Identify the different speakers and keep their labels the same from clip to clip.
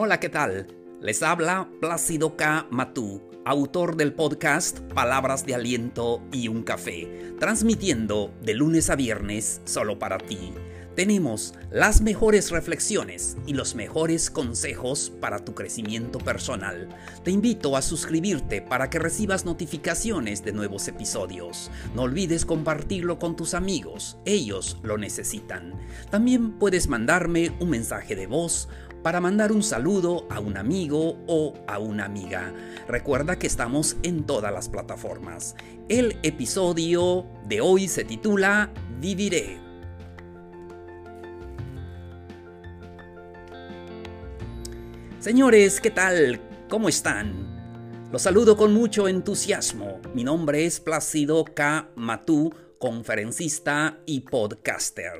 Speaker 1: Hola, ¿qué tal? Les habla Plácido K. Matú, autor del podcast Palabras de Aliento y un Café, transmitiendo de lunes a viernes solo para ti. Tenemos las mejores reflexiones y los mejores consejos para tu crecimiento personal. Te invito a suscribirte para que recibas notificaciones de nuevos episodios. No olvides compartirlo con tus amigos, ellos lo necesitan. También puedes mandarme un mensaje de voz para mandar un saludo a un amigo o a una amiga. Recuerda que estamos en todas las plataformas. El episodio de hoy se titula Viviré. Señores, ¿qué tal? ¿Cómo están? Los saludo con mucho entusiasmo. Mi nombre es Plácido K. Matú, conferencista y podcaster.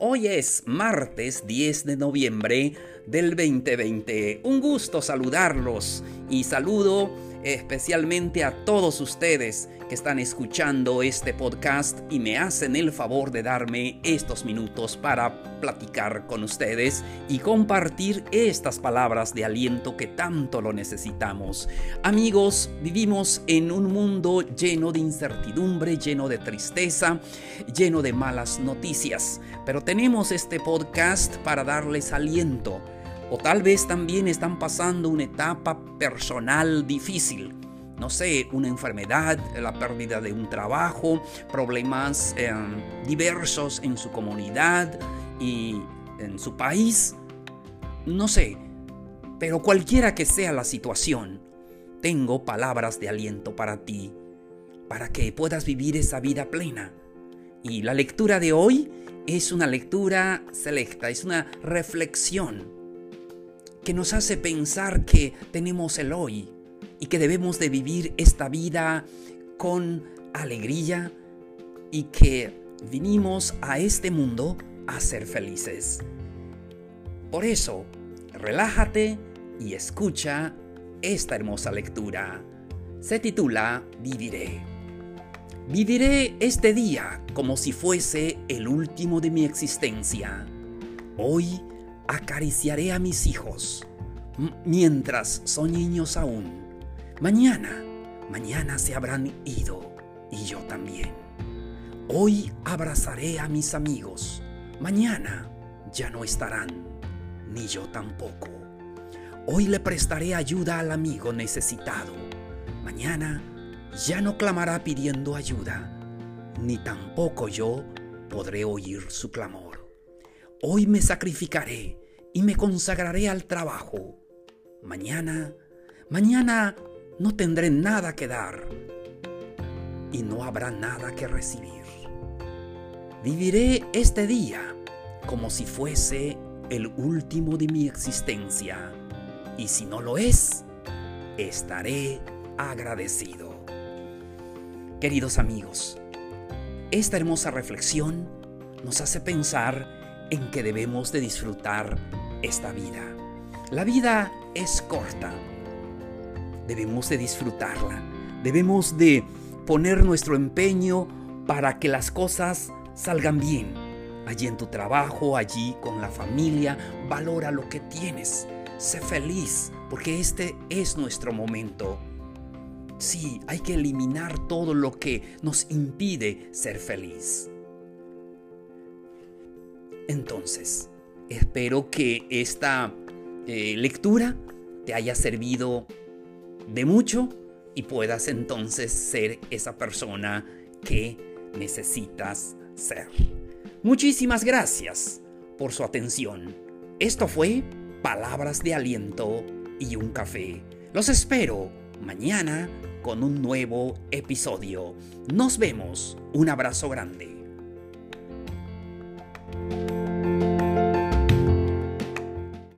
Speaker 1: Hoy es martes 10 de noviembre del 2020. Un gusto saludarlos y saludo especialmente a todos ustedes que están escuchando este podcast y me hacen el favor de darme estos minutos para platicar con ustedes y compartir estas palabras de aliento que tanto lo necesitamos. Amigos, vivimos en un mundo lleno de incertidumbre, lleno de tristeza, lleno de malas noticias, pero tenemos este podcast para darles aliento o tal vez también están pasando una etapa personal difícil. No sé, una enfermedad, la pérdida de un trabajo, problemas em, diversos en su comunidad y en su país. No sé, pero cualquiera que sea la situación, tengo palabras de aliento para ti, para que puedas vivir esa vida plena. Y la lectura de hoy es una lectura selecta, es una reflexión que nos hace pensar que tenemos el hoy y que debemos de vivir esta vida con alegría y que vinimos a este mundo a ser felices. Por eso, relájate y escucha esta hermosa lectura. Se titula Viviré. Viviré este día como si fuese el último de mi existencia. Hoy acariciaré a mis hijos mientras son niños aún. Mañana, mañana se habrán ido y yo también. Hoy abrazaré a mis amigos. Mañana ya no estarán, ni yo tampoco. Hoy le prestaré ayuda al amigo necesitado. Mañana ya no clamará pidiendo ayuda, ni tampoco yo podré oír su clamor. Hoy me sacrificaré y me consagraré al trabajo. Mañana, mañana no tendré nada que dar y no habrá nada que recibir. Viviré este día como si fuese el último de mi existencia y si no lo es, estaré agradecido. Queridos amigos, esta hermosa reflexión nos hace pensar en que debemos de disfrutar esta vida. La vida es corta. Debemos de disfrutarla. Debemos de poner nuestro empeño para que las cosas salgan bien. Allí en tu trabajo, allí con la familia, valora lo que tienes. Sé feliz, porque este es nuestro momento. Sí, hay que eliminar todo lo que nos impide ser feliz. Entonces, espero que esta eh, lectura te haya servido de mucho y puedas entonces ser esa persona que necesitas ser. Muchísimas gracias por su atención. Esto fue Palabras de Aliento y un café. Los espero mañana con un nuevo episodio. Nos vemos. Un abrazo grande.